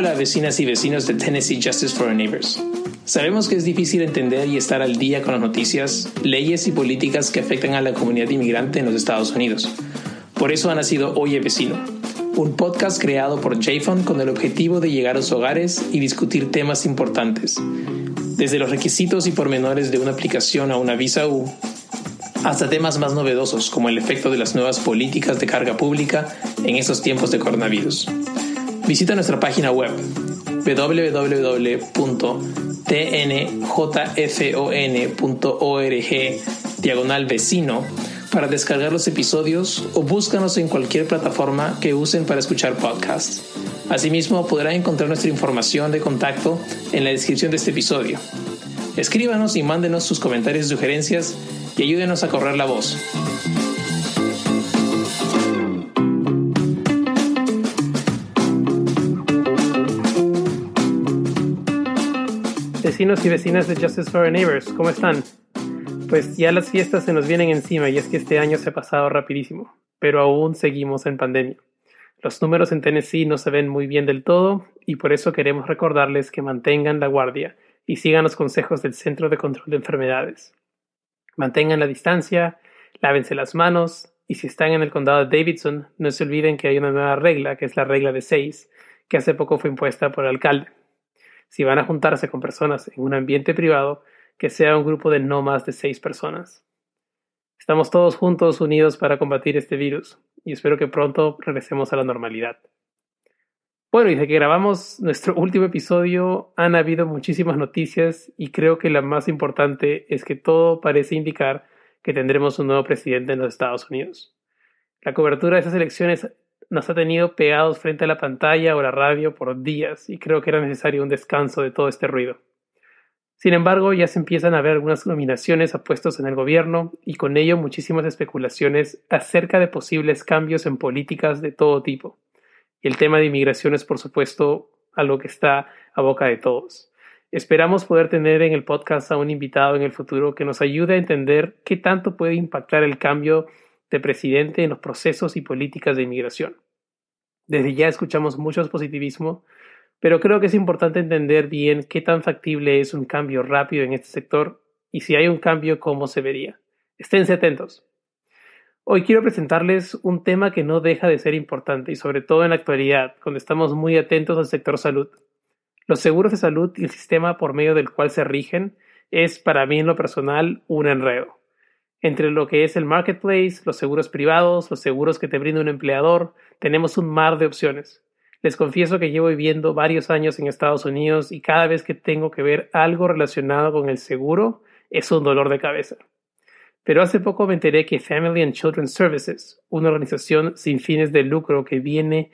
Hola vecinas y vecinos de Tennessee Justice for Our Neighbors. Sabemos que es difícil entender y estar al día con las noticias, leyes y políticas que afectan a la comunidad inmigrante en los Estados Unidos. Por eso ha nacido Oye Vecino, un podcast creado por JFON con el objetivo de llegar a los hogares y discutir temas importantes, desde los requisitos y pormenores de una aplicación a una visa U, hasta temas más novedosos como el efecto de las nuevas políticas de carga pública en estos tiempos de coronavirus. Visita nuestra página web www.tnjfon.org diagonal vecino para descargar los episodios o búscanos en cualquier plataforma que usen para escuchar podcasts. Asimismo, podrán encontrar nuestra información de contacto en la descripción de este episodio. Escríbanos y mándenos sus comentarios y sugerencias y ayúdenos a correr la voz. Vecinos y vecinas de Justice for Our Neighbors, ¿cómo están? Pues ya las fiestas se nos vienen encima y es que este año se ha pasado rapidísimo, pero aún seguimos en pandemia. Los números en Tennessee no se ven muy bien del todo y por eso queremos recordarles que mantengan la guardia y sigan los consejos del Centro de Control de Enfermedades. Mantengan la distancia, lávense las manos y si están en el condado de Davidson, no se olviden que hay una nueva regla, que es la regla de 6, que hace poco fue impuesta por el alcalde. Si van a juntarse con personas en un ambiente privado, que sea un grupo de no más de seis personas. Estamos todos juntos unidos para combatir este virus y espero que pronto regresemos a la normalidad. Bueno, y desde que grabamos nuestro último episodio han habido muchísimas noticias y creo que la más importante es que todo parece indicar que tendremos un nuevo presidente en los Estados Unidos. La cobertura de esas elecciones nos ha tenido pegados frente a la pantalla o la radio por días y creo que era necesario un descanso de todo este ruido. Sin embargo, ya se empiezan a ver algunas nominaciones a puestos en el gobierno y con ello muchísimas especulaciones acerca de posibles cambios en políticas de todo tipo. Y el tema de inmigración es, por supuesto, algo que está a boca de todos. Esperamos poder tener en el podcast a un invitado en el futuro que nos ayude a entender qué tanto puede impactar el cambio de presidente en los procesos y políticas de inmigración. Desde ya escuchamos mucho positivismo pero creo que es importante entender bien qué tan factible es un cambio rápido en este sector y si hay un cambio, cómo se vería. Esténse atentos. Hoy quiero presentarles un tema que no deja de ser importante y sobre todo en la actualidad, cuando estamos muy atentos al sector salud. Los seguros de salud y el sistema por medio del cual se rigen es para mí en lo personal un enredo. Entre lo que es el marketplace, los seguros privados, los seguros que te brinda un empleador, tenemos un mar de opciones. Les confieso que llevo viviendo varios años en Estados Unidos y cada vez que tengo que ver algo relacionado con el seguro es un dolor de cabeza. Pero hace poco me enteré que Family and Children's Services, una organización sin fines de lucro que viene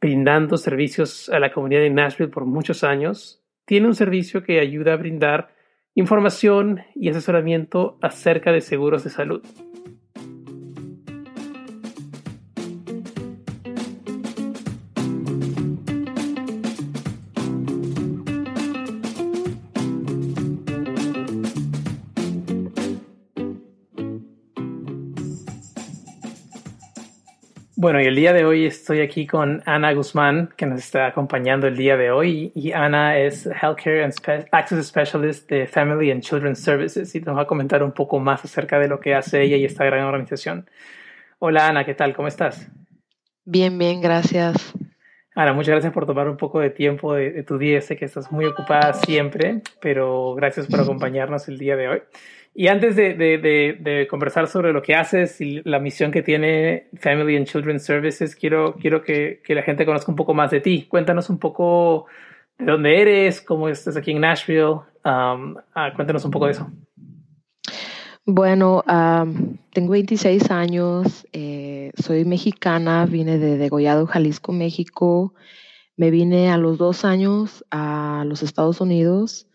brindando servicios a la comunidad de Nashville por muchos años, tiene un servicio que ayuda a brindar información y asesoramiento acerca de seguros de salud. Bueno, y el día de hoy estoy aquí con Ana Guzmán, que nos está acompañando el día de hoy. Y Ana es Healthcare and Access Specialist de Family and Children's Services y nos va a comentar un poco más acerca de lo que hace ella y esta gran organización. Hola Ana, ¿qué tal? ¿Cómo estás? Bien, bien, gracias. Ana, muchas gracias por tomar un poco de tiempo de, de tu día. Sé que estás muy ocupada siempre, pero gracias por acompañarnos el día de hoy. Y antes de, conversar sobre lo que haces y la misión que tiene Family and Children's Services, quiero, que, la gente conozca un poco más de ti. Cuéntanos un poco de dónde eres, cómo estás aquí en Nashville. Um, uh, cuéntanos un poco de eso. Bueno, um, tengo 26 años, eh, soy mexicana, vine de Degollado, Jalisco, México. Me vine a los dos años a los Estados Unidos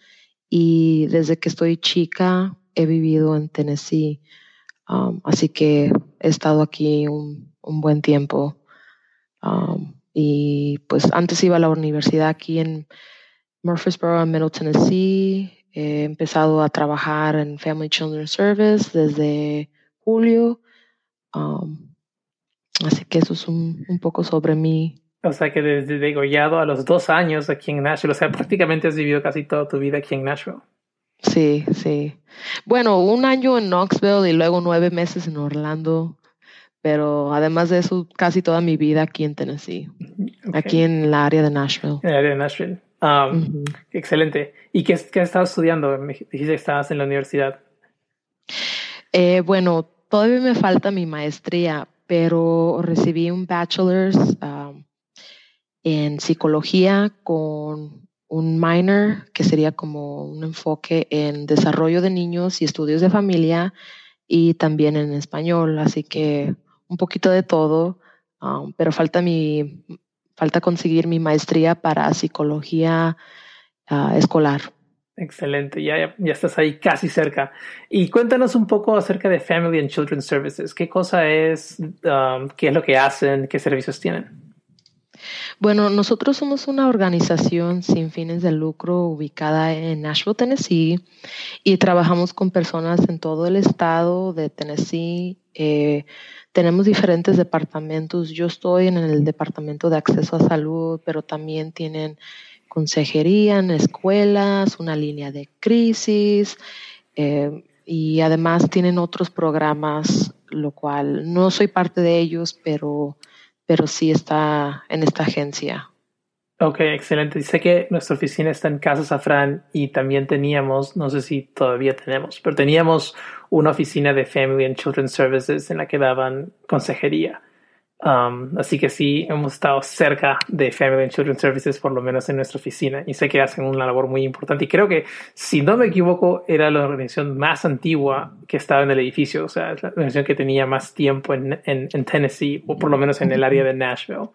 y desde que estoy chica he vivido en Tennessee, um, así que he estado aquí un, buen tiempo. Um, y pues antes iba a la universidad aquí en Murfreesboro, en Middle Tennessee. He empezado a trabajar en Family Children's Service desde julio. Um, así que eso es un, poco sobre mí O sea que desde degollado a los dos años aquí en Nashville, o sea, prácticamente has vivido casi toda tu vida aquí en Nashville. Sí, sí. Bueno, un año en Knoxville y luego nueve meses en Orlando, pero además de eso, casi toda mi vida aquí en Tennessee, aquí en el área de Nashville. En el área de Nashville. Um, Excelente. ¿Y qué, qué estabas estudiando? Me dijiste que estabas en la universidad. Eh, bueno, todavía me falta mi maestría, pero recibí un bachelor's um, en psicología con un minor que sería como un enfoque en desarrollo de niños y estudios de familia y también en español, así que un poquito de todo, um, pero falta mi falta conseguir mi maestría para psicología uh, escolar. Excelente, ya, ya estás ahí casi cerca. Y cuéntanos un poco acerca de Family and Children Services. ¿Qué cosa es? Um, ¿Qué es lo que hacen? ¿Qué servicios tienen? Bueno, nosotros somos una organización sin fines de lucro ubicada en Nashville, Tennessee, y trabajamos con personas en todo el estado de Tennessee. Eh, tenemos diferentes departamentos. Yo estoy en el departamento de acceso a salud, pero también tienen consejería en escuelas, una línea de crisis eh, y además tienen otros programas, lo cual no soy parte de ellos, pero pero sí está en esta agencia. Ok, excelente. Sé que nuestra oficina está en Casa Safran y también teníamos, no sé si todavía tenemos, pero teníamos una oficina de Family and Children Services en la que daban consejería. Um, así que sí, hemos estado cerca de Family and Children Services, por lo menos en nuestra oficina, y sé que hacen una labor muy importante. Y creo que, si no me equivoco, era la organización más antigua que estaba en el edificio, o sea, la organización que tenía más tiempo en, en, Tennessee, o por lo menos en el área de Nashville.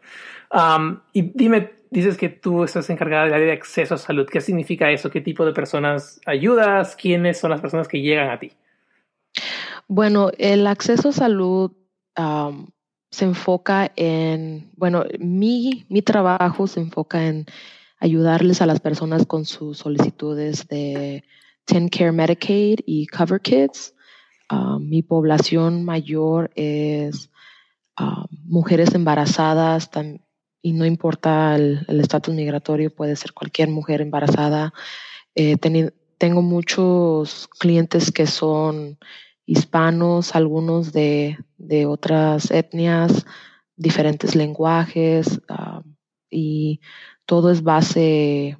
Um, y dime, dices que tú estás encargada del área de acceso a salud. ¿Qué significa eso? ¿Qué tipo de personas ayudas? ¿Quiénes son las personas que llegan a ti? Bueno, el acceso a salud. Um, se enfoca en, bueno, mi, mi trabajo se enfoca en ayudarles a las personas con sus solicitudes de Care Medicaid y Cover Kids. Ah, mi población mayor es ah, mujeres embarazadas y no importa el estatus migratorio, puede ser cualquier mujer embarazada. Eh, tengo muchos clientes que son hispanos, algunos de, otras etnias, diferentes lenguajes ah, y todo es base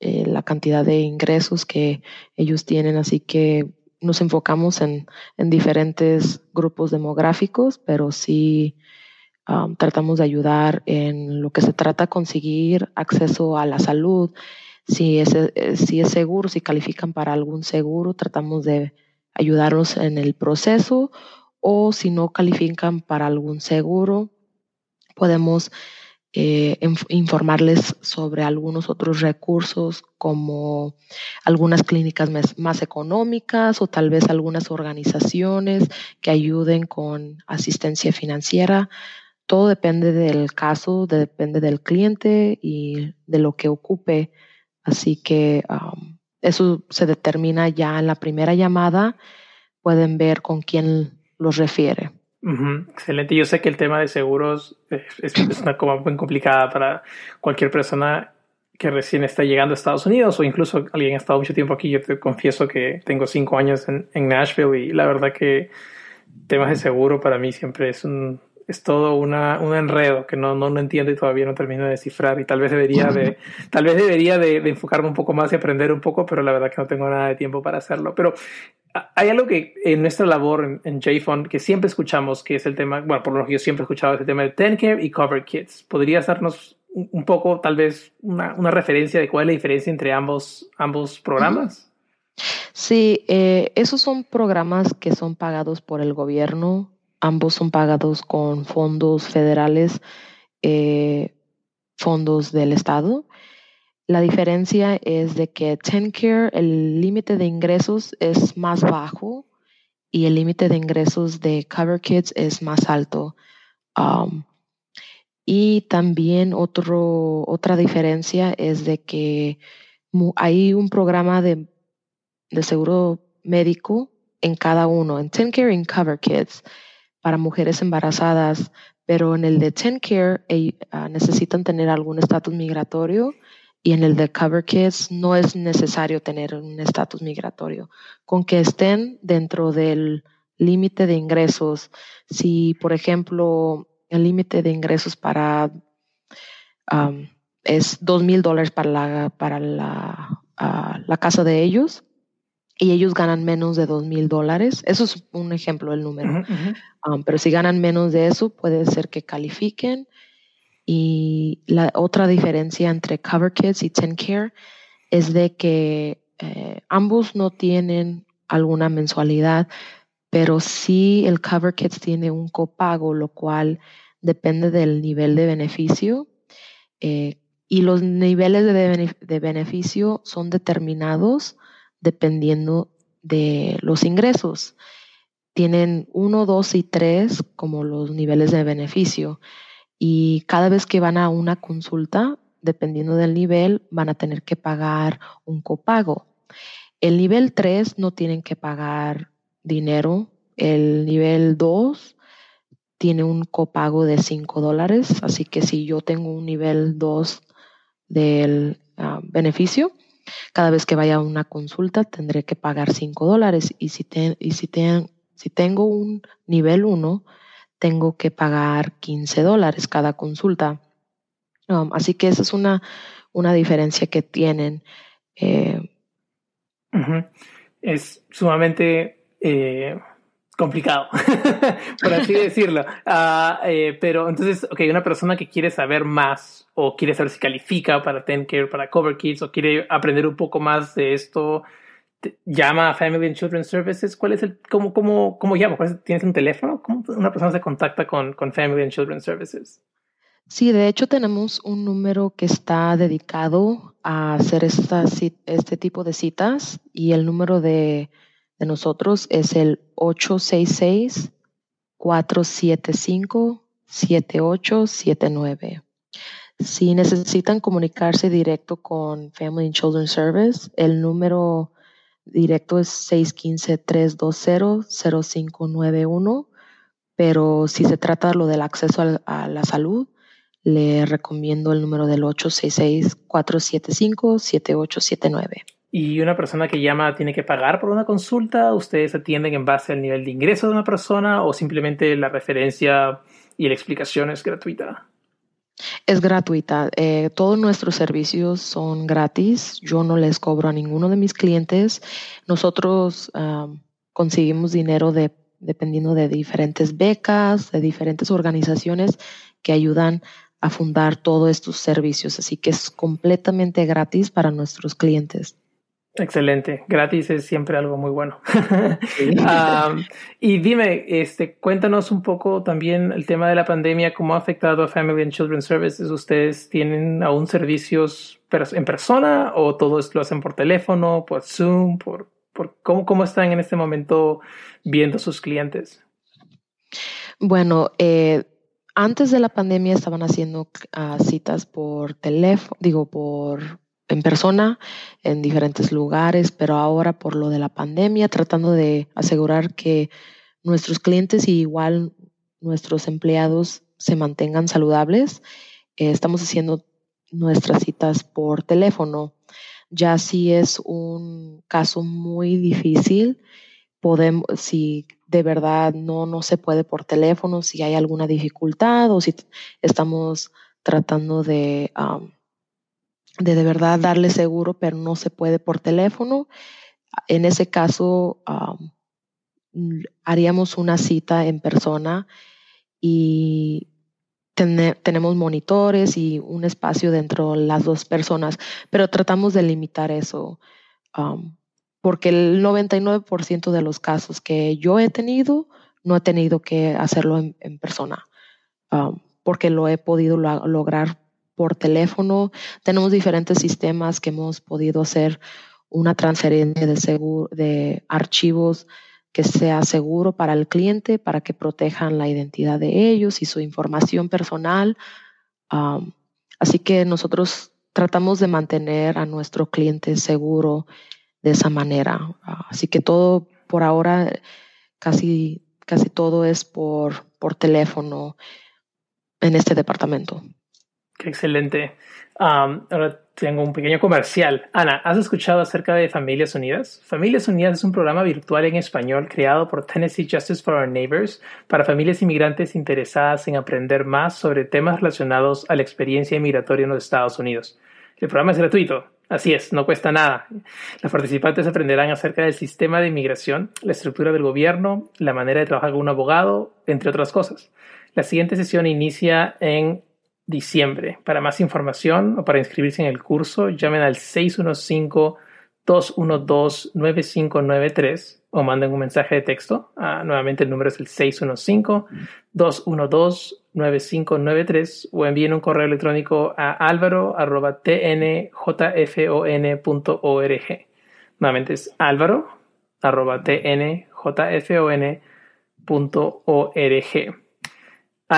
eh, la cantidad de ingresos que ellos tienen, así que nos enfocamos en, diferentes grupos demográficos, pero sí ah, tratamos de ayudar en lo que se trata de conseguir acceso a la salud. Si es, eh, si es seguro, si califican para algún seguro, tratamos de ayudarlos en el proceso o si no califican para algún seguro, podemos eh, informarles sobre algunos otros recursos como algunas clínicas más, económicas o tal vez algunas organizaciones que ayuden con asistencia financiera. Todo depende del caso, depende del cliente y de lo que ocupe. Así que eso se determina ya en la primera llamada. Pueden ver con quién los refiere. Excelente. Yo sé que el tema de seguros es, una cosa muy complicada para cualquier persona que recién está llegando a Estados Unidos o incluso alguien ha estado mucho tiempo aquí. Yo te confieso que tengo cinco años en, en Nashville y la verdad que temas de seguro para mí siempre es un, es todo una, un enredo que no, no, no, entiendo y todavía no termino de descifrar y tal vez debería de, tal vez debería de, enfocarme un poco más y aprender un poco, pero la verdad que no tengo nada de tiempo para hacerlo. Pero hay algo que en nuestra labor en, en JFON que siempre escuchamos, que es el tema, bueno, por lo que yo siempre he escuchado, es el tema de Tencare y Cover Kids. ¿Podrías darnos un poco, tal vez, una, una, referencia de cuál es la diferencia entre ambos, ambos programas? Sí, eh, esos son programas que son pagados por el gobierno ambos son pagados con fondos federales, eh, fondos del Estado. La diferencia es de que TenCare, el límite de ingresos es más bajo y el límite de ingresos de Cover Kids es más alto. Um, y también otro, otra diferencia es de que hay un programa de, de seguro médico en cada uno, en TenCare y en Cover Kids para mujeres embarazadas, pero en el de TenCare eh, ah, necesitan tener algún estatus migratorio y en el de Cover Kids no es necesario tener un estatus migratorio. Con que estén dentro del límite de ingresos, si por ejemplo el límite de ingresos para es dos mil dólares para la, para la, ah, la casa de ellos, y ellos ganan menos de dos mil dólares. Eso es un ejemplo del número. Um, pero si ganan menos de eso, puede ser que califiquen. Y la otra diferencia entre Cover Kids y TenCare es de que eh, ambos no tienen alguna mensualidad, pero sí el Cover Kids tiene un copago, lo cual depende del nivel de beneficio. Eh, y los niveles de beneficio son determinados dependiendo de los ingresos. Tienen uno, dos y tres como los niveles de beneficio y cada vez que van a una consulta, dependiendo del nivel, van a tener que pagar un copago. El nivel 3 no tienen que pagar dinero. El nivel 2 tiene un copago de 5 dólares. Así que si yo tengo un nivel 2 del ah, beneficio, cada vez que vaya a una consulta tendré que pagar 5 dólares y, si, y si, si tengo un nivel 1, tengo que pagar 15 dólares cada consulta. Um, así que esa es una, una diferencia que tienen. Eh, es sumamente eh, complicado, por así decirlo. Ah, eh, pero entonces, ok, una persona que quiere saber más o quiere saber si califica para TenCare, para Cover Kids o quiere aprender un poco más de esto, llama a Family and Children Services. ¿Cuál es el, cómo, cómo, cómo llama? ¿Tienes un teléfono? ¿Cómo una persona se contacta con, con Family and Children Services? Sí, de hecho tenemos un número que está dedicado a hacer estas, este tipo de citas y el número de de nosotros es el 866-475-7879. Si necesitan comunicarse directo con Family and Children Service, el número directo es 615-320-0591, pero si se trata de lo del acceso a la salud, le recomiendo el número del 866-475-7879. Y una persona que llama tiene que pagar por una consulta. ¿Ustedes atienden en base al nivel de ingreso de una persona o simplemente la referencia y la explicación es gratuita? Es gratuita. Eh, todos nuestros servicios son gratis. Yo no les cobro a ninguno de mis clientes. Nosotros conseguimos dinero de, dependiendo de diferentes becas, de diferentes organizaciones que ayudan a fundar todos estos servicios. Así que es completamente gratis para nuestros clientes. Excelente, gratis es siempre algo muy bueno. y dime, este, cuéntanos un poco también el tema de la pandemia, cómo ha afectado a Family and Children Services. ¿Ustedes tienen aún servicios en persona o todos lo hacen por teléfono, por Zoom, por, por cómo, cómo están en este momento viendo sus clientes? Bueno, eh, antes de la pandemia estaban haciendo ah, citas por teléfono, digo, por en persona en diferentes lugares, pero ahora por lo de la pandemia, tratando de asegurar que nuestros clientes y igual nuestros empleados se mantengan saludables, eh, estamos haciendo nuestras citas por teléfono. Ya si es un caso muy difícil, podemos, si de verdad no, no se puede por teléfono, si hay alguna dificultad o si estamos tratando de de de verdad darle seguro, pero no se puede por teléfono. En ese caso, haríamos una cita en persona y tenemos monitores y un espacio dentro de las dos personas, pero tratamos de limitar eso, porque el 99% de los casos que yo he tenido, no he tenido que hacerlo en, persona, porque lo he podido lograr por teléfono. Tenemos diferentes sistemas que hemos podido hacer una transferencia de, seguro, de archivos que sea seguro para el cliente, para que protejan la identidad de ellos y su información personal. así que nosotros tratamos de mantener a nuestro cliente seguro de esa manera. así que todo por ahora, casi, casi todo es por, por teléfono en este departamento. Qué excelente. ahora tengo un pequeño comercial. Ana, ¿has escuchado acerca de Familias Unidas? Familias Unidas es un programa virtual en español creado por Tennessee Justice for Our Neighbors para familias inmigrantes interesadas en aprender más sobre temas relacionados a la experiencia inmigratoria en los Estados Unidos. El programa es gratuito. Así es, no cuesta nada. Los participantes aprenderán acerca del sistema de inmigración, la estructura del gobierno, la manera de trabajar con un abogado, entre otras cosas. La siguiente sesión inicia en diciembre. Para más información o para inscribirse en el curso, llamen al 615-212-9593 o manden un mensaje de texto. Ah, nuevamente el número es el 615-212-9593 o envíen un correo electrónico a álvaro.tnjfon.org. Nuevamente es álvaro.tnjfon.org.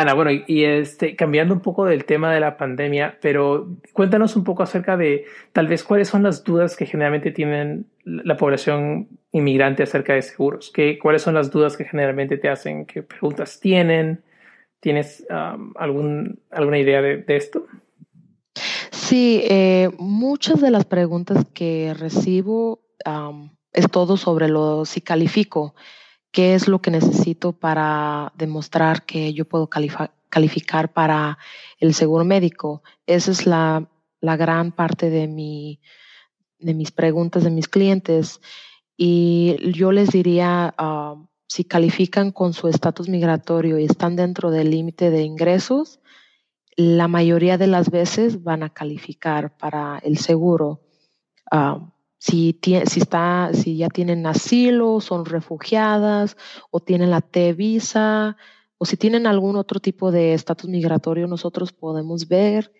Ana, bueno, y, este, cambiando un poco del tema de la pandemia, pero cuéntanos un poco acerca de tal vez cuáles son las dudas que generalmente tienen la población inmigrante acerca de seguros. ¿Qué, ¿Cuáles son las dudas que generalmente te hacen? ¿Qué preguntas tienen? ¿Tienes algún, alguna idea de, esto? Sí, eh, muchas de las preguntas que recibo es todo sobre lo si califico qué es lo que necesito para demostrar que yo puedo calificar para el seguro médico. Esa es la, gran parte de, mi, de mis preguntas de mis clientes. Y yo les diría, ah, si califican con su estatus migratorio y están dentro del límite de ingresos, la mayoría de las veces van a calificar para el seguro. Ah, si, si, está, si ya tienen asilo, son refugiadas o tienen la T-visa o si tienen algún otro tipo de estatus migratorio, nosotros podemos ver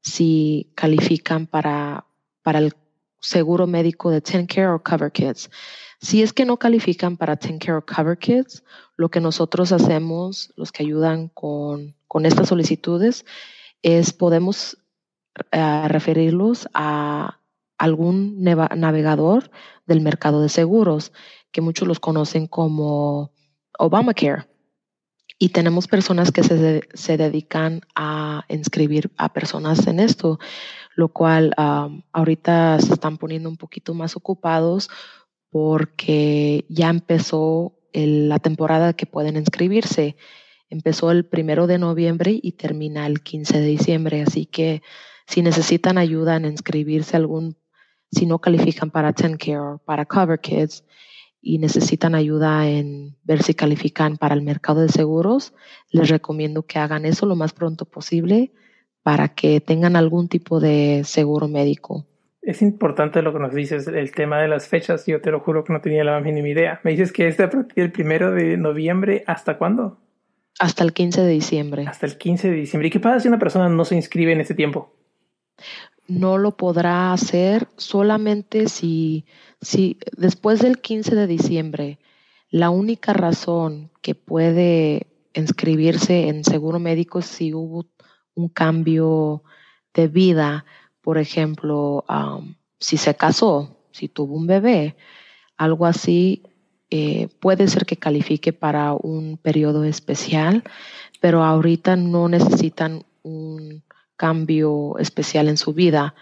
si califican para, para el seguro médico de Care o Cover Kids. Si es que no califican para Care o Cover Kids, lo que nosotros hacemos, los que ayudan con, con estas solicitudes, es podemos eh, referirlos a algún navegador del mercado de seguros, que muchos los conocen como Obamacare. Y tenemos personas que se, se dedican a inscribir a personas en esto, lo cual ahorita se están poniendo un poquito más ocupados porque ya empezó la temporada que pueden inscribirse. Empezó el primero de noviembre y termina el 15 de diciembre, así que si necesitan ayuda en inscribirse a algún si no califican para TenCare o para Cover Kids y necesitan ayuda en ver si califican para el mercado de seguros, les recomiendo que hagan eso lo más pronto posible para que tengan algún tipo de seguro médico. Es importante lo que nos dices, el tema de las fechas. Yo te lo juro que no tenía la más mínima idea. Me dices que es de el primero de noviembre, ¿hasta cuándo? Hasta el 15 de diciembre. Hasta el 15 de diciembre. ¿Y qué pasa si una persona no se inscribe en ese tiempo? No lo podrá hacer solamente si, si después del 15 de diciembre la única razón que puede inscribirse en seguro médico es si hubo un cambio de vida, por ejemplo, si se casó, si tuvo un bebé, algo así, eh, puede ser que califique para un periodo especial, pero ahorita no necesitan un cambio especial en su vida.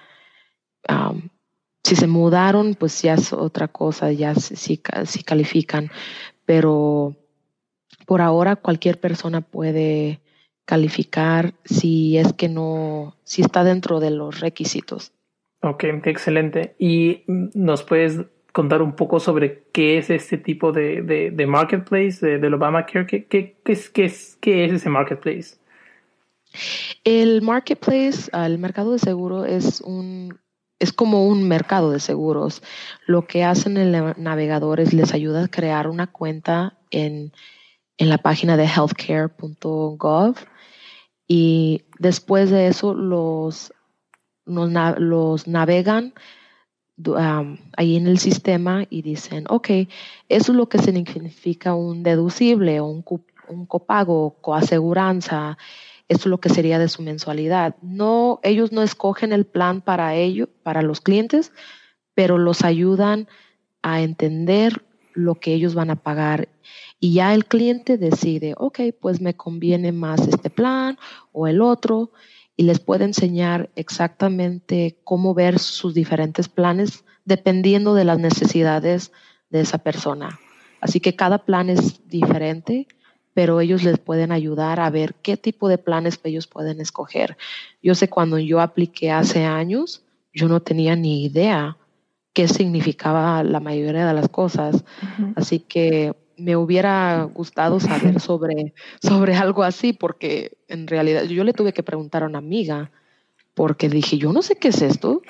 si se mudaron, pues ya es otra cosa, ya sí, califican, pero por ahora cualquier persona puede calificar si es que no, si está dentro de los requisitos. Ok, excelente. ¿Y nos puedes contar un poco sobre qué es este tipo de, de, marketplace de, del Obamacare? ¿Qué, qué, qué, es, ¿Qué es ese marketplace? El marketplace, el mercado de seguro es un es como un mercado de seguros. Lo que hacen el navegador es les ayuda a crear una cuenta en, la página de healthcare.gov y después de eso los, los, navegan ahí en el sistema y dicen, ok, eso es lo que significa un deducible o un, un copago, coaseguranza es lo que sería de su mensualidad. No, ellos no escogen el plan para ello, para los clientes, pero los ayudan a entender lo que ellos van a pagar y ya el cliente decide, ok, pues me conviene más este plan o el otro y les puede enseñar exactamente cómo ver sus diferentes planes dependiendo de las necesidades de esa persona. Así que cada plan es diferente, pero ellos les pueden ayudar a ver qué tipo de planes ellos pueden escoger. Yo sé cuando yo apliqué hace años, yo no tenía ni idea qué significaba la mayoría de las cosas. Así que me hubiera gustado saber sobre, sobre algo así, porque en realidad yo le tuve que preguntar a una amiga, porque dije, yo no sé qué es esto.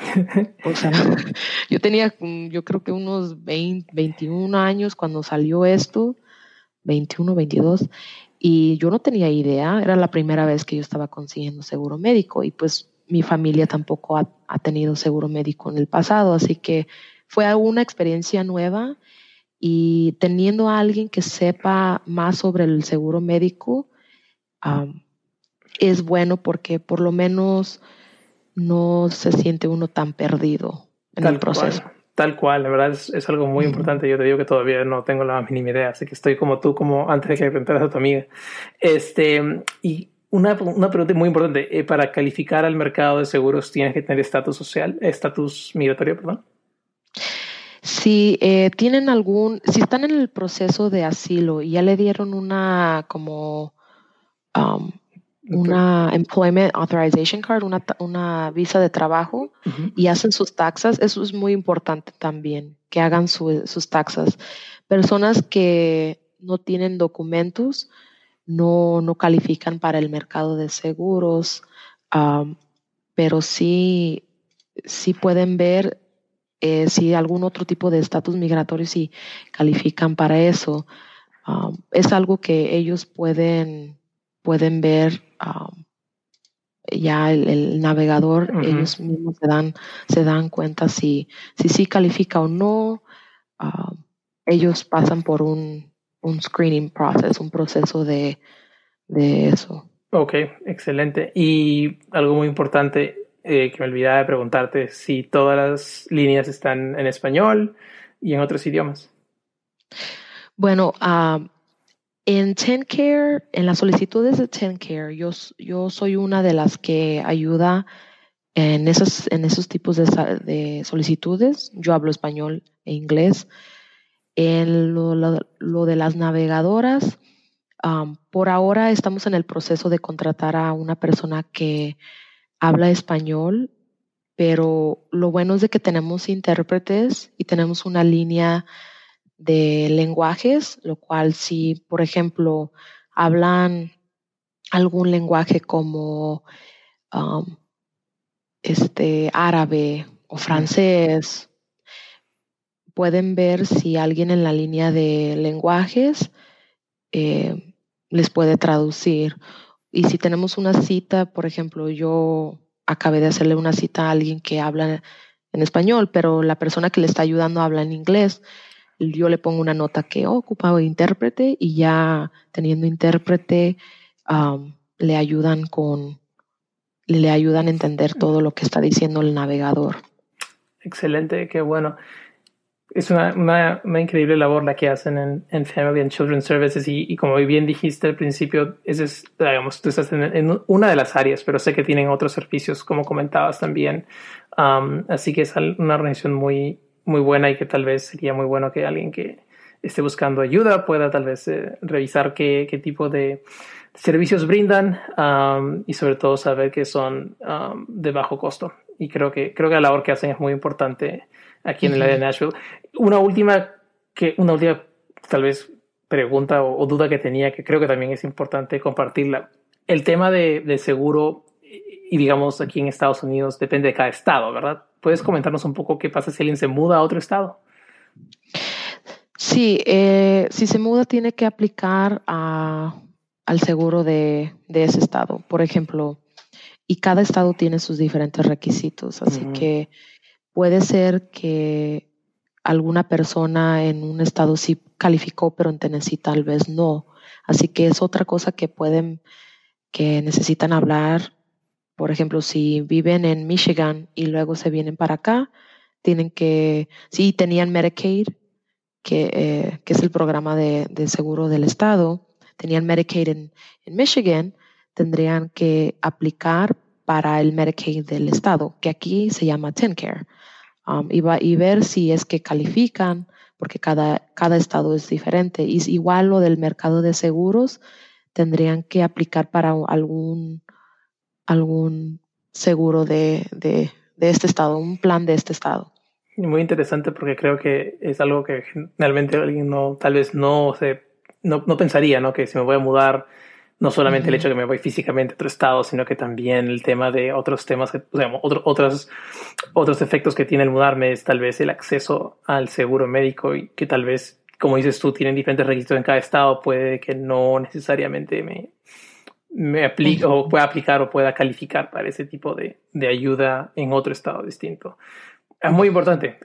O sea, yo tenía, yo creo que unos 20, 21 años cuando salió esto, 21, 22, y yo no tenía idea, era la primera vez que yo estaba consiguiendo seguro médico y pues mi familia tampoco ha, ha tenido seguro médico en el pasado, así que fue una experiencia nueva y teniendo a alguien que sepa más sobre el seguro médico es bueno porque por lo menos no se siente uno tan perdido en el proceso. Tal cual, la verdad es, algo muy importante. Yo te digo que todavía no tengo la mínima idea, así que estoy como tú, como antes de que te a tu amiga. Este, y una, una pregunta muy importante, eh, para calificar al mercado de seguros tienes que tener estatus social, estatus migratorio, perdón. Si eh, tienen algún, si están en el proceso de asilo y ya le dieron una como um, una Employment Authorization Card, una, una visa de trabajo y hacen sus taxas, eso es muy importante también, que hagan sus taxas. Personas que no tienen documentos no, no califican para el mercado de seguros, um, pero sí, sí pueden ver eh, si algún otro tipo de estatus migratorio, si califican para eso. Um, es algo que ellos pueden, pueden ver um, ya el, navegador, ellos mismos se dan, se dan cuenta si, si sí califica o no. Um, ellos pasan por un, un screening process, un proceso de, de eso. Ok, excelente. Y algo muy importante, eh, que me olvidaba de preguntarte si todas las líneas están en español y en otros idiomas. Bueno, uh, en TenCare, en las solicitudes de TenCare, yo, yo soy una de las que ayuda en esos, en esos tipos de, de solicitudes. Yo hablo español e inglés. En lo, lo, de las navegadoras, um, por ahora estamos en el proceso de contratar a una persona que habla español, pero lo bueno es de que tenemos intérpretes y tenemos una línea de lenguajes, lo cual si, por ejemplo, hablan algún lenguaje como um, este árabe o francés, pueden ver si alguien en la línea de lenguajes eh, les puede traducir. Y si tenemos una cita, por ejemplo, yo acabé de hacerle una cita a alguien que habla en español, pero la persona que le está ayudando habla en inglés, yo le pongo una nota que oh, ocupa intérprete y ya teniendo intérprete le ayudan con le ayudan a entender todo lo que está diciendo el navegador. Excelente, qué bueno es una, una, increíble labor la que hacen en, en Family and Children's Services y, y, como bien dijiste al principio, ese es, digamos, tú estás en, una de las áreas, pero sé que tienen otros servicios, como comentabas también. Um, así que es una organización muy, muy buena y que tal vez sería muy bueno que alguien que esté buscando ayuda pueda tal vez eh, revisar qué, qué, tipo de servicios brindan um, y sobre todo saber que son um, de bajo costo. Y creo que, creo que la labor que hacen es muy importante aquí en el área de Nashville. Una última, que, una última tal vez pregunta o, duda que tenía, que creo que también es importante compartirla. El tema de, de, seguro, y digamos aquí en Estados Unidos, depende de cada estado, ¿verdad? ¿Puedes comentarnos un poco qué pasa si alguien se muda a otro estado? Sí, eh, si se muda tiene que aplicar a, al seguro de, de, ese estado, por ejemplo, y cada estado tiene sus diferentes requisitos, así que Puede ser que alguna persona en un estado sí calificó, pero en Tennessee tal vez no. Así que es otra cosa que pueden, que necesitan hablar. Por ejemplo, si viven en Michigan y luego se vienen para acá, tienen que, si tenían Medicaid, que, eh, que es el programa de, de, seguro del Estado, tenían Medicaid en, en Michigan, tendrían que aplicar para el Medicaid del Estado, que aquí se llama TenCare, um, y, y ver si es que califican, porque cada, cada estado es diferente. Y igual lo del mercado de seguros, tendrían que aplicar para algún, algún seguro de, de, de este estado, un plan de este estado. Muy interesante porque creo que es algo que realmente alguien no, tal vez no se, no, no pensaría, ¿no? Que si me voy a mudar, no solamente el hecho de que me voy físicamente a otro estado, sino que también el tema de otros temas, que, o sea, otro, otros, otros efectos que tiene el mudarme es tal vez el acceso al seguro médico y que tal vez, como dices tú, tienen diferentes requisitos en cada estado, puede que no necesariamente me, me aplique o pueda aplicar o pueda calificar para ese tipo de, de ayuda en otro estado distinto. Es muy importante.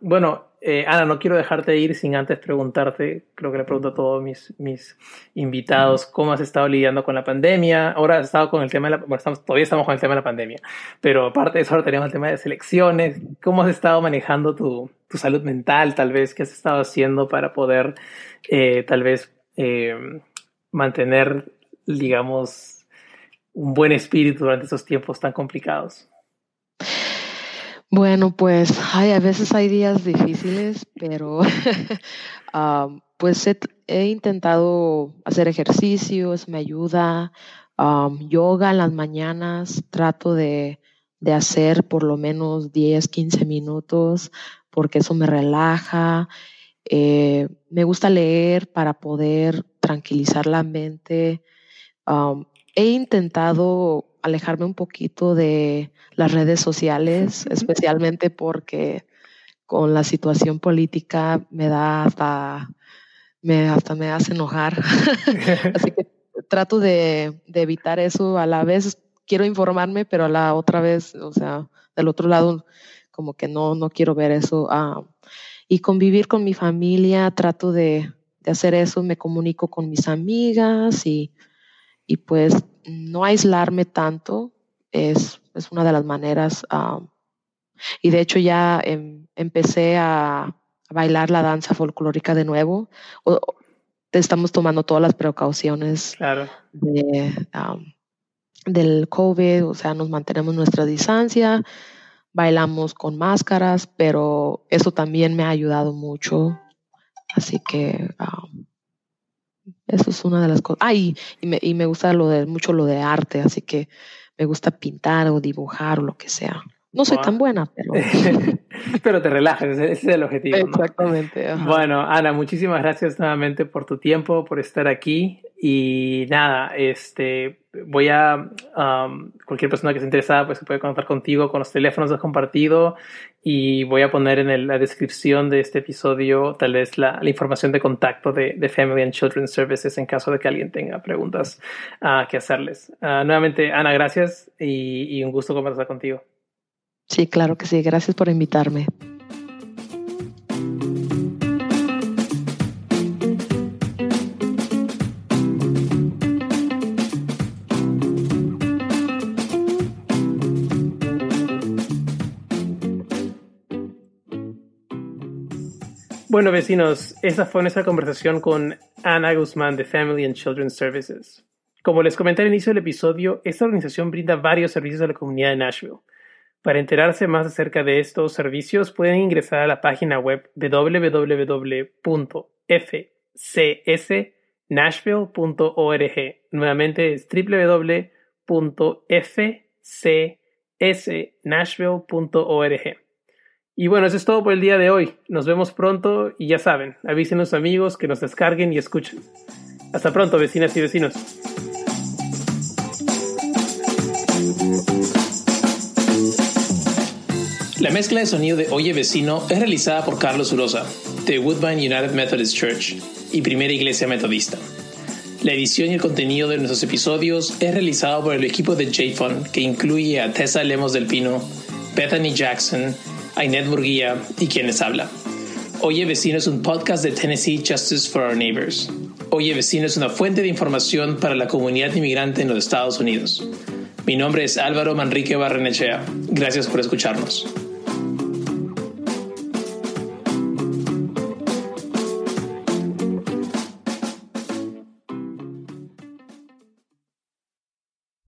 bueno, eh, Ana, no quiero dejarte ir sin antes preguntarte, creo que le pregunto a todos mis, mis invitados, ¿cómo has estado lidiando con la pandemia? Ahora has estado con el tema de la, bueno, estamos, todavía estamos con el tema de la pandemia, pero aparte de eso ahora tenemos el tema de selecciones. ¿Cómo has estado manejando tu, tu salud mental, tal vez? ¿Qué has estado haciendo para poder, eh, tal vez, eh, mantener, digamos, un buen espíritu durante esos tiempos tan complicados? Bueno, pues hay, a veces hay días difíciles, pero um, pues he, intentado hacer ejercicios, me ayuda, yoga en las mañanas, trato de, de, hacer por lo menos 10, 15 minutos, porque eso me relaja. Eh, me gusta leer para poder tranquilizar la mente. Um, he intentado alejarme un poquito de las redes sociales, especialmente porque con la situación política me da hasta me hasta me hace enojar. Así que trato de, de, evitar eso. A la vez quiero informarme, pero a la otra vez, o sea, del otro lado, como que no, no quiero ver eso. Ah, y convivir con mi familia, trato de, de, hacer eso, me comunico con mis amigas y, y pues no aislarme tanto es, es una de las maneras. y de hecho ya em, empecé a, bailar la danza folclórica de nuevo. estamos tomando todas las precauciones de, del COVID, o sea, nos mantenemos nuestra distancia, bailamos con máscaras, pero eso también me ha ayudado mucho. Así que eso es una de las cosas. Ah, y, me, y me gusta lo de, mucho lo de arte, así que me gusta pintar o dibujar o lo que sea. No soy tan buena, pero... pero te relajas, ese es el objetivo. Exactamente. Bueno, Ana, muchísimas gracias nuevamente por tu tiempo, por estar aquí. Y nada, este, voy a, cualquier persona que esté interesada, pues se puede conectar contigo con los teléfonos que has compartido y voy a poner en la descripción de este episodio tal vez la, información de contacto de, de, Family and Children Services en caso de que alguien tenga preguntas uh, que hacerles. Uh, nuevamente, Ana, gracias y, y un gusto conversar contigo. Sí, claro que sí. Gracias por invitarme. Bueno, vecinos, esa fue nuestra conversación con Ana Guzmán de Family and Children's Services. Como les comenté al inicio del episodio, esta organización brinda varios servicios a la comunidad de Nashville. Para enterarse más acerca de estos servicios, pueden ingresar a la página web www.fcsnashville.org. Nuevamente es www.fcsnashville.org. Y bueno, eso es todo por el día de hoy. Nos vemos pronto y ya saben, avisen a sus amigos que nos descarguen y escuchen. Hasta pronto, vecinas y vecinos. La mezcla de sonido de Oye Vecino es realizada por Carlos Urosa, de Woodbine United Methodist Church y Primera Iglesia Metodista. La edición y el contenido de nuestros episodios es realizado por el equipo de JFON, que incluye a Tessa Lemos del Pino, Bethany Jackson, Ainet Murguía y quienes habla. Oye Vecino es un podcast de Tennessee Justice for Our Neighbors. Oye Vecino es una fuente de información para la comunidad inmigrante en los Estados Unidos. Mi nombre es Álvaro Manrique Barrenechea. Gracias por escucharnos.